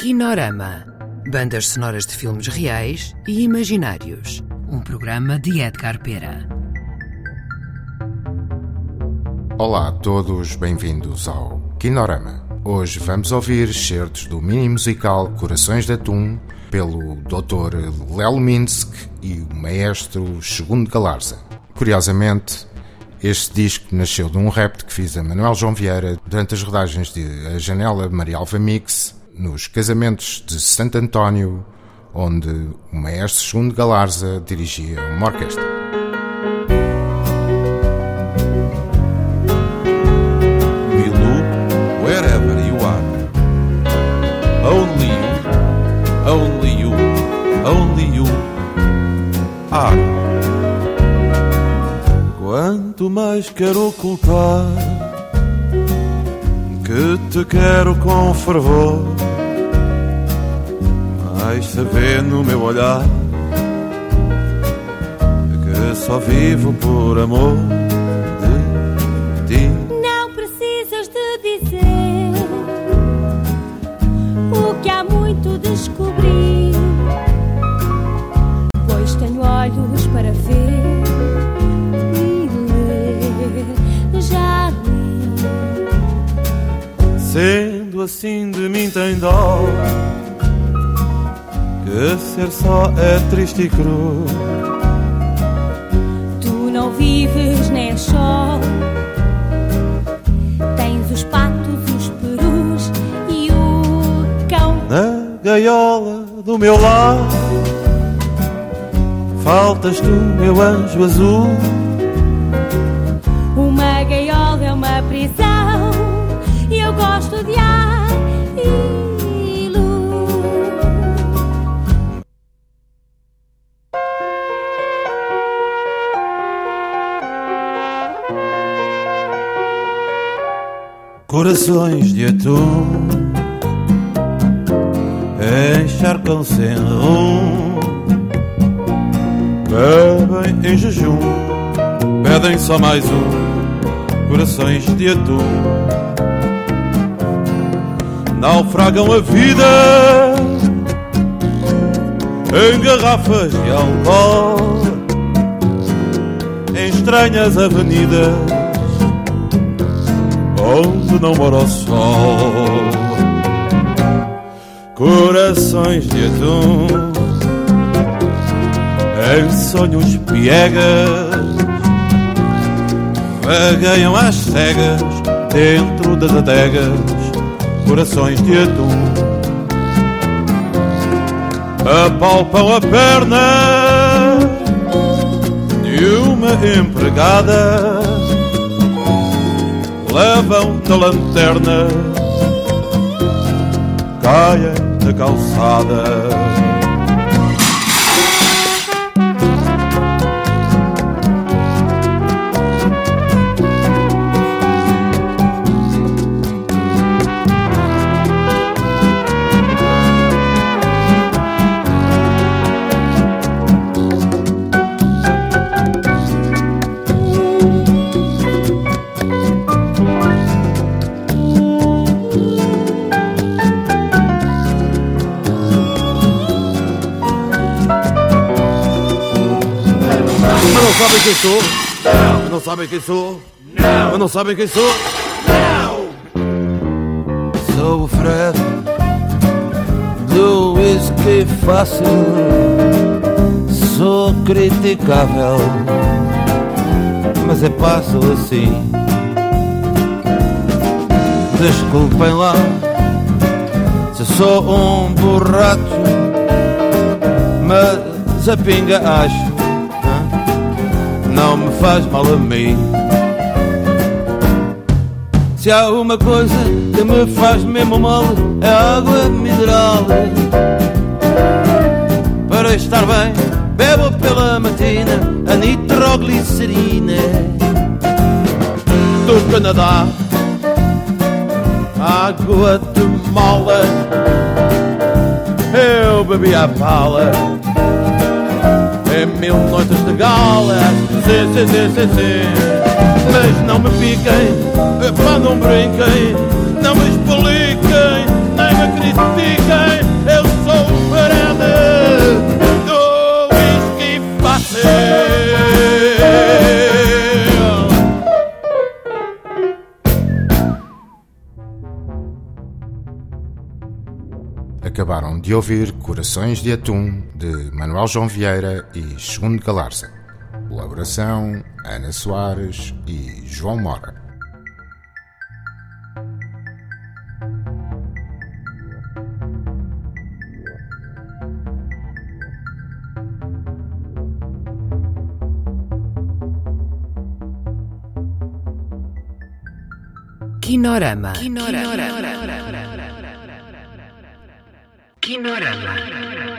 Kinorama. Bandas sonoras de filmes reais e imaginários. Um programa de Edgar Pera. Olá a todos, bem-vindos ao Kinorama. Hoje vamos ouvir certos do mini musical Corações de Atum pelo Dr. Lel Minsk e o maestro Segundo Galarza. Curiosamente, este disco nasceu de um rap que fiz a Manuel João Vieira durante as rodagens de A Janela Maria Alva Mix nos casamentos de Santo António, onde o maestro Segundo Galarza dirigia uma orquestra. Only you, only you are. Quanto mais quero ocultar que te quero com fervor, no meu olhar que só vivo por amor de ti. Não precisas de dizer o que há muito descobri, pois tenho olhos para ver e ler. Já li. Sendo assim de mim tem dó Que ser só é triste e cru Tu não vives nem só. Tens os patos, os perus e o cão. Na gaiola do meu lar Faltas tu, meu anjo azul Uma gaiola é uma prisão e eu gosto de ar Corações de atum. Encharcam-se em rum. Bebem em jejum. Pedem só mais um. Corações de atum. Naufragam a vida. Em garrafas de álcool Em estranhas avenidas onde não mora o sol. Corações de atum, em sonhos piegas, vagueiam às cegas dentro das adegas. Corações de atum, apalpam a perna de uma empregada levam na lanterna, caem na calçada. Mas não sabem quem sou? Não. Não sabem quem sou? Não. Mas não sabem quem sou? Sou o Fred do whisky fácil. Sou criticável, mas é passo assim. Desculpem lá se sou um borracho, mas a pinga acho não me faz mal a mim. Se há uma coisa que me faz mesmo mal é água mineral. Para estar bem, bebo pela matina a nitroglicerina do Canadá. Água de mola, eu bebi a pala. Em mil noites de gala, sim, sim, sim, sim, sim. Mas não me piquem, pá, não brinquem, não me expliquem, nem me critiquem. De ouvir Corações de Atum, de Manuel João Vieira e Segundo Galarza. Colaboração Ana Soares e João Mora. Quinorama. Quinorama. Quinorama. Ignórala.